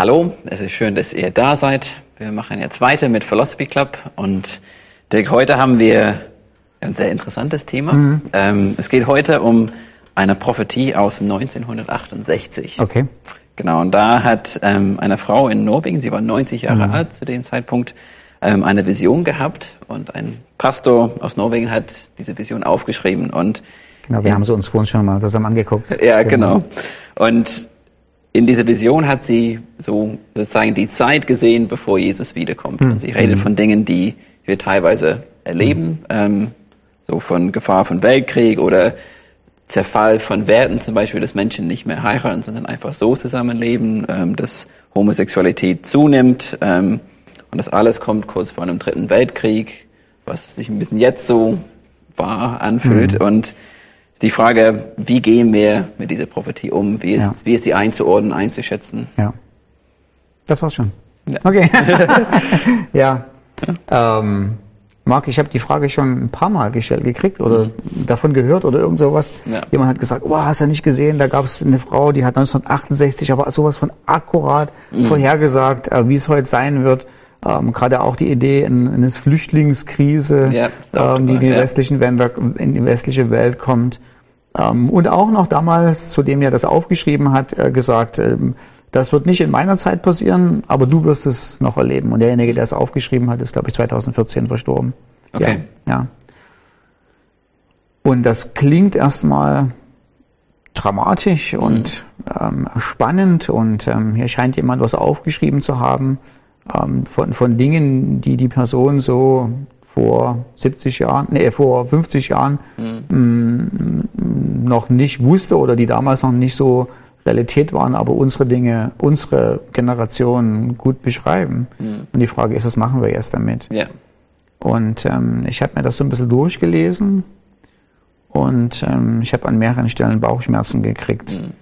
Hallo, es ist schön, dass ihr da seid. Wir machen jetzt weiter mit Philosophy Club und Dirk, heute haben wir ein sehr interessantes Thema. Mhm. Ähm, es geht heute um eine Prophetie aus 1968. Okay. Genau, und da hat ähm, eine Frau in Norwegen, sie war 90 Jahre mhm. alt zu dem Zeitpunkt, ähm, eine Vision gehabt und ein Pastor aus Norwegen hat diese Vision aufgeschrieben und Genau, wir haben sie uns vorhin schon mal zusammen angeguckt. Ja, genau. Und in dieser Vision hat sie so sozusagen die Zeit gesehen, bevor Jesus wiederkommt. Mhm. Und sie redet mhm. von Dingen, die wir teilweise erleben, mhm. ähm, so von Gefahr von Weltkrieg oder Zerfall von Werten, zum Beispiel, dass Menschen nicht mehr heiraten, sondern einfach so zusammenleben, ähm, dass Homosexualität zunimmt. Ähm, und das alles kommt kurz vor einem dritten Weltkrieg, was sich ein bisschen jetzt so wahr anfühlt. Mhm. Und die Frage, wie gehen wir mit dieser Prophetie um? Wie ist, ja. wie ist die einzuordnen, einzuschätzen? Ja. Das war's schon. Ja. Okay. ja. Ähm, Marc, ich habe die Frage schon ein paar Mal gestellt gekriegt oder mhm. davon gehört oder irgend sowas. Ja. Jemand hat gesagt, oh, hast du nicht gesehen, da gab es eine Frau, die hat 1968 aber sowas von akkurat mhm. vorhergesagt, äh, wie es heute sein wird. Ähm, Gerade auch die Idee eines Flüchtlingskrise, ja, ähm, die in die, westlichen Länder, in die westliche Welt kommt. Ähm, und auch noch damals, zu dem er das aufgeschrieben hat, äh, gesagt, ähm, das wird nicht in meiner Zeit passieren, aber du wirst es noch erleben. Und derjenige, der es aufgeschrieben hat, ist, glaube ich, 2014 verstorben. Okay. Ja. ja. Und das klingt erstmal dramatisch mhm. und ähm, spannend und ähm, hier scheint jemand was aufgeschrieben zu haben ähm, von, von Dingen, die die Person so vor 70 Jahren, nee, vor 50 Jahren mhm. mh, mm, noch nicht wusste oder die damals noch nicht so Realität waren, aber unsere Dinge, unsere Generation gut beschreiben. Mhm. Und die Frage ist, was machen wir jetzt damit? Ja. Und ähm, ich habe mir das so ein bisschen durchgelesen und ähm, ich habe an mehreren Stellen Bauchschmerzen gekriegt. Mhm.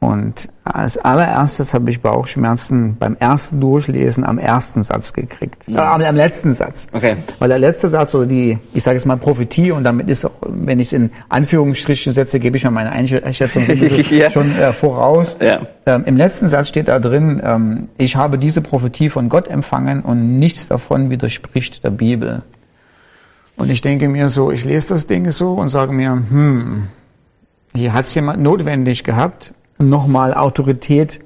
Und als allererstes habe ich Bauchschmerzen beim ersten Durchlesen am ersten Satz gekriegt. Mhm. Äh, am, am, letzten Satz. Okay. Weil der letzte Satz oder die, ich sage jetzt mal Prophetie und damit ist auch, wenn ich es in Anführungsstrichen setze, gebe ich mal meine Einschätzung ja. schon äh, voraus. Ja. Ähm, Im letzten Satz steht da drin, ähm, ich habe diese Prophetie von Gott empfangen und nichts davon widerspricht der Bibel. Und ich denke mir so, ich lese das Ding so und sage mir, hm, hier hat es jemand notwendig gehabt, nochmal Autorität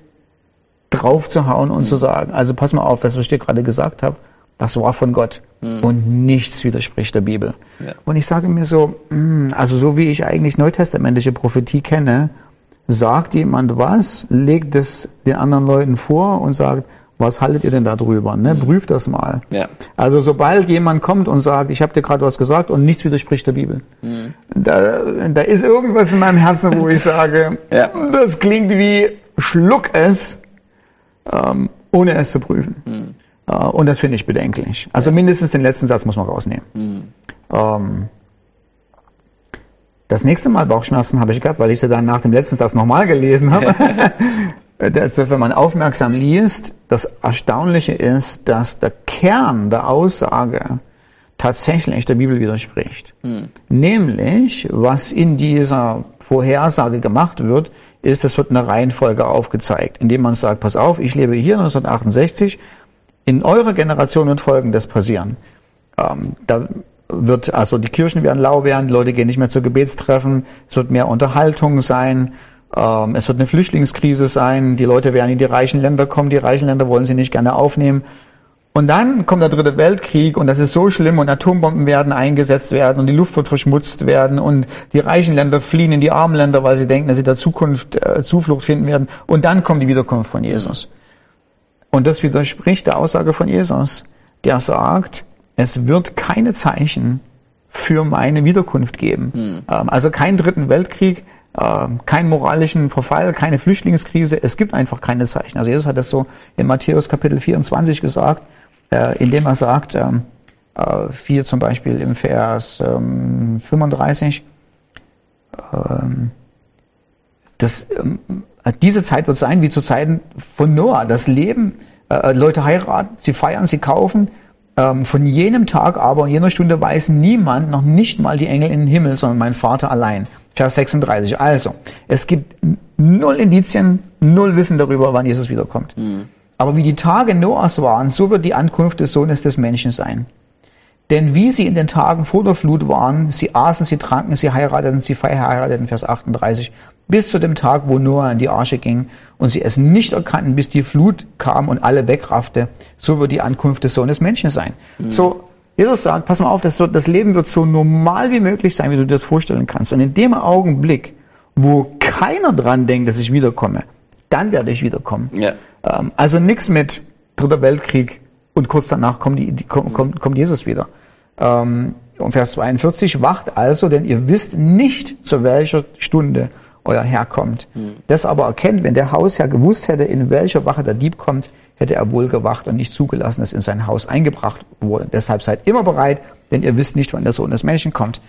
draufzuhauen und mhm. zu sagen, also pass mal auf, was ich dir gerade gesagt habe, das war von Gott mhm. und nichts widerspricht der Bibel. Ja. Und ich sage mir so, hm, also so wie ich eigentlich neutestamentliche Prophetie kenne, sagt jemand was, legt es den anderen Leuten vor und sagt, was haltet ihr denn da drüber? Ne? Mhm. Prüft das mal. Ja. Also sobald jemand kommt und sagt, ich habe dir gerade was gesagt und nichts widerspricht der Bibel, mhm. da, da ist irgendwas in meinem Herzen, wo ich sage, ja. das klingt wie schluck es, ähm, ohne es zu prüfen. Mhm. Äh, und das finde ich bedenklich. Also mindestens den letzten Satz muss man rausnehmen. Mhm. Ähm, das nächste Mal Bauchschmerzen habe ich gehabt, weil ich sie dann nach dem letzten Satz nochmal gelesen habe. dass, wenn man aufmerksam liest, das Erstaunliche ist, dass der Kern der Aussage tatsächlich der Bibel widerspricht. Hm. Nämlich, was in dieser Vorhersage gemacht wird, ist, es wird eine Reihenfolge aufgezeigt, indem man sagt, pass auf, ich lebe hier 1968, in eurer Generation wird Folgendes passieren. Ähm, da wird, also die Kirchen werden lau werden, Leute gehen nicht mehr zu Gebetstreffen, es wird mehr Unterhaltung sein, es wird eine Flüchtlingskrise sein. Die Leute werden in die reichen Länder kommen. Die reichen Länder wollen sie nicht gerne aufnehmen. Und dann kommt der dritte Weltkrieg und das ist so schlimm und Atombomben werden eingesetzt werden und die Luft wird verschmutzt werden und die reichen Länder fliehen in die armen Länder, weil sie denken, dass sie da Zukunft, äh, Zuflucht finden werden. Und dann kommt die Wiederkunft von Jesus. Und das widerspricht der Aussage von Jesus, der sagt, es wird keine Zeichen für meine Wiederkunft geben. Hm. Ähm, also keinen dritten Weltkrieg, keinen moralischen Verfall, keine Flüchtlingskrise. Es gibt einfach keine Zeichen. Also Jesus hat das so in Matthäus Kapitel 24 gesagt, äh, indem er sagt, ähm, äh, 4 zum Beispiel im Vers ähm, 35, ähm, das, ähm, diese Zeit wird sein wie zu Zeiten von Noah. Das Leben, äh, Leute heiraten, sie feiern, sie kaufen, ähm, von jenem Tag aber und jener Stunde weiß niemand, noch nicht mal die Engel in den Himmel, sondern mein Vater allein. Vers 36. Also, es gibt null Indizien, null Wissen darüber, wann Jesus wiederkommt. Mhm. Aber wie die Tage Noahs waren, so wird die Ankunft des Sohnes des Menschen sein. Denn wie sie in den Tagen vor der Flut waren, sie aßen, sie tranken, sie heirateten, sie verheirateten, Vers 38, bis zu dem Tag, wo Noah in die Arche ging und sie es nicht erkannten, bis die Flut kam und alle wegraffte, so wird die Ankunft des Sohnes Menschen sein. Mhm. So, Jesus sagt, pass mal auf, das, das Leben wird so normal wie möglich sein, wie du dir das vorstellen kannst. Und in dem Augenblick, wo keiner dran denkt, dass ich wiederkomme, dann werde ich wiederkommen. Ja. Ähm, also nichts mit Dritter Weltkrieg und kurz danach kommt, die, die, kommt, kommt Jesus wieder. Ähm, und Vers 42, wacht also, denn ihr wisst nicht, zu welcher Stunde euer Herr kommt. Mhm. Das aber erkennt, wenn der Hausherr gewusst hätte, in welcher Wache der Dieb kommt, hätte er wohl gewacht und nicht zugelassen, dass in sein Haus eingebracht wurde. Deshalb seid immer bereit, denn ihr wisst nicht, wann der Sohn des Menschen kommt.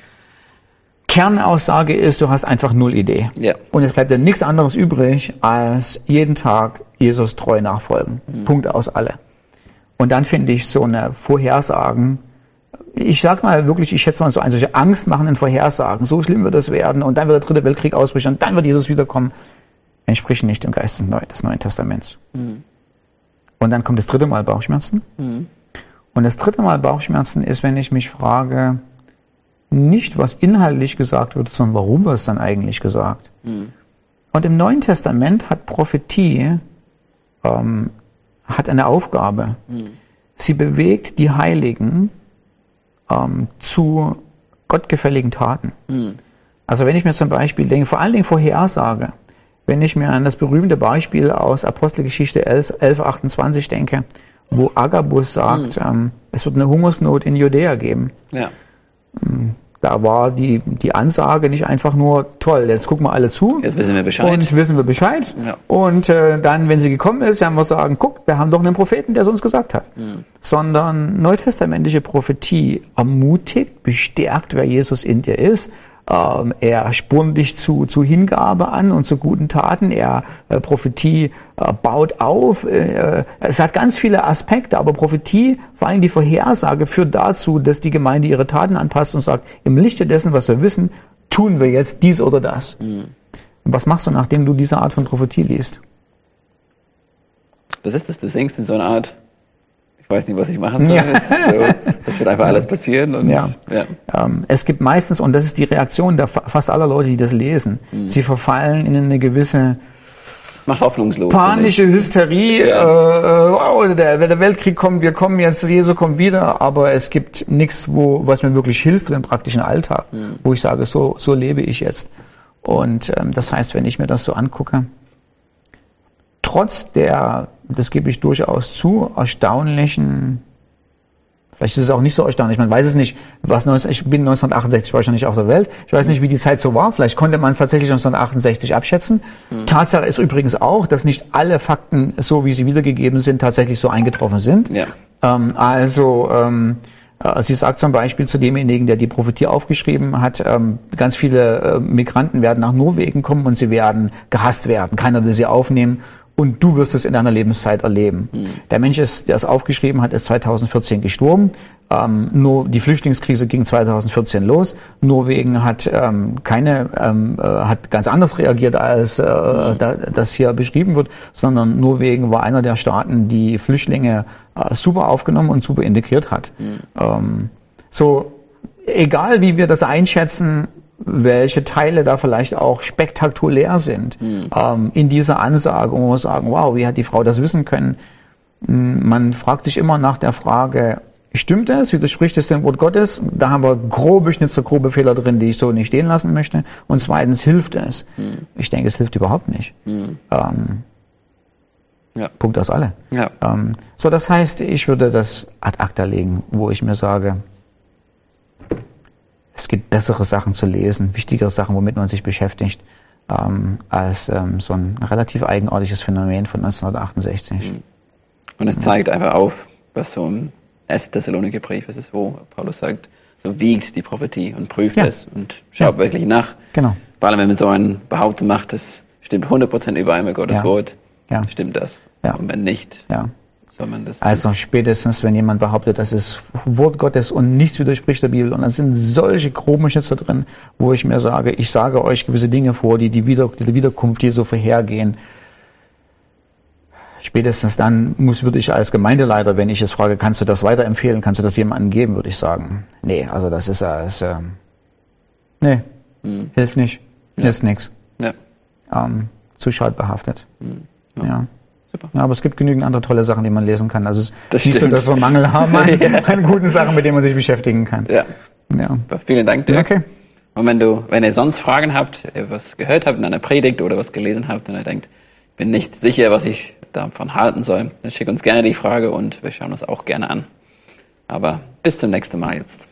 Kernaussage ist, du hast einfach null Idee. Ja. Und es bleibt dir nichts anderes übrig, als jeden Tag Jesus treu nachfolgen. Mhm. Punkt aus alle. Und dann finde ich so eine Vorhersagen, ich sag mal wirklich, ich schätze mal so ein, solche angstmachenden Vorhersagen, so schlimm wird es werden und dann wird der dritte Weltkrieg ausbrechen und dann wird Jesus wiederkommen, entsprechen nicht dem Geist des Neuen Testaments. Mhm. Und dann kommt das dritte Mal Bauchschmerzen. Mhm. Und das dritte Mal Bauchschmerzen ist, wenn ich mich frage, nicht, was inhaltlich gesagt wird, sondern warum wird es dann eigentlich gesagt. Mhm. Und im Neuen Testament hat Prophetie ähm, hat eine Aufgabe. Mhm. Sie bewegt die Heiligen ähm, zu gottgefälligen Taten. Mhm. Also wenn ich mir zum Beispiel denke, vor allen Dingen Vorhersage, wenn ich mir an das berühmte Beispiel aus Apostelgeschichte 11.28 denke, wo Agabus sagt, mhm. ähm, es wird eine Hungersnot in Judäa geben. Ja. Ähm, da war die, die Ansage nicht einfach nur toll, jetzt gucken wir alle zu. Jetzt wissen wir Bescheid. Und wissen wir Bescheid. Ja. Und äh, dann, wenn sie gekommen ist, werden wir sagen, guck, wir haben doch einen Propheten, der es uns gesagt hat. Mhm. Sondern neutestamentliche Prophetie ermutigt, bestärkt, wer Jesus in dir ist ähm, er spornt dich zu, zu Hingabe an und zu guten Taten. Er äh, Prophetie äh, baut auf. Äh, es hat ganz viele Aspekte, aber Prophetie, vor allem die Vorhersage, führt dazu, dass die Gemeinde ihre Taten anpasst und sagt, im Lichte dessen, was wir wissen, tun wir jetzt dies oder das. Mhm. Was machst du, nachdem du diese Art von Prophetie liest? Was ist das? Du singst in so einer Art ich weiß nicht, was ich machen soll. Ja. So, das wird einfach alles passieren. Und, ja. ja. Ähm, es gibt meistens, und das ist die Reaktion der fast aller Leute, die das lesen, mhm. sie verfallen in eine gewisse Mach hoffnungslos. Panische Hysterie, ja. äh, wow, der, der Weltkrieg kommt, wir kommen jetzt, Jesus kommt wieder, aber es gibt nichts, wo, was mir wirklich hilft im praktischen Alltag, mhm. wo ich sage, so, so lebe ich jetzt. Und ähm, das heißt, wenn ich mir das so angucke, trotz der, das gebe ich durchaus zu, erstaunlichen, vielleicht ist es auch nicht so erstaunlich, man weiß es nicht, was, ich bin 1968 wahrscheinlich auf der Welt, ich weiß nicht, wie die Zeit so war, vielleicht konnte man es tatsächlich 1968 abschätzen. Mhm. Tatsache ist übrigens auch, dass nicht alle Fakten, so wie sie wiedergegeben sind, tatsächlich so eingetroffen sind. Ja. Ähm, also, ähm, äh, Sie sagt zum Beispiel zu demjenigen, der die Prophetie aufgeschrieben hat, ähm, ganz viele äh, Migranten werden nach Norwegen kommen und sie werden gehasst werden. Keiner will sie aufnehmen und du wirst es in deiner Lebenszeit erleben. Mhm. Der Mensch, ist, der es aufgeschrieben hat, ist 2014 gestorben. Ähm, nur die Flüchtlingskrise ging 2014 los. Norwegen hat ähm, keine, ähm, äh, hat ganz anders reagiert, als äh, mhm. da, das hier beschrieben wird, sondern Norwegen war einer der Staaten, die Flüchtlinge äh, super aufgenommen und super integriert hat. Mhm. so, egal wie wir das einschätzen, welche Teile da vielleicht auch spektakulär sind mhm. ähm, in dieser Ansage, wo wir sagen, wow, wie hat die Frau das wissen können? Hm, man fragt sich immer nach der Frage, stimmt das? Widerspricht es dem Wort Gottes? Da haben wir grobe Schnitzer, grobe Fehler drin, die ich so nicht stehen lassen möchte. Und zweitens, hilft es? Mhm. Ich denke, es hilft überhaupt nicht. Mhm. Ähm, ja. Punkt aus alle. Ja. Ähm, so, das heißt, ich würde das ad acta legen, wo ich mir sage, es gibt bessere Sachen zu lesen, wichtigere Sachen, womit man sich beschäftigt, ähm, als ähm, so ein relativ eigenartiges Phänomen von 1968. Mhm. Und es zeigt einfach auf, was so ein 1. Thessaloniker Brief ist, wo Paulus sagt, so wiegt die Prophetie und prüft ja. es und schaut ja. wirklich nach. Genau. Vor allem, wenn man so eine Behauptung macht, das stimmt 100% überein mit Gottes ja. Wort, stimmt das. Und wenn nicht, also spätestens, wenn jemand behauptet, das ist Wort Gottes und nichts widerspricht der Bibel. Und da sind solche groben Schütze drin, wo ich mir sage, ich sage euch gewisse Dinge vor, die die, Wieder die Wiederkunft Jesu vorhergehen. spätestens dann muss, würde ich als Gemeindeleiter, wenn ich es frage, kannst du das weiterempfehlen, kannst du das jemandem geben, würde ich sagen, nee, also das ist, das, äh, nee, Hm. hilft nicht, Ja. ist nix, Ja. ähm, zu schadbehaftet. Hm. Ja. Super. Ja, aber es gibt genügend andere tolle Sachen, die man lesen kann. Also es Das ist nicht so, stimmt. dass wir Mangel haben an, Ja. an guten Sachen, mit denen man sich beschäftigen kann. Ja. Ja. Super. Vielen Dank, Dirk. Okay. Und wenn du, wenn ihr sonst Fragen habt, ihr was gehört habt in einer Predigt oder was gelesen habt und ihr denkt, ich bin nicht sicher, was ich davon halten soll, dann schickt uns gerne die Frage und wir schauen uns auch gerne an. Aber bis zum nächsten Mal jetzt.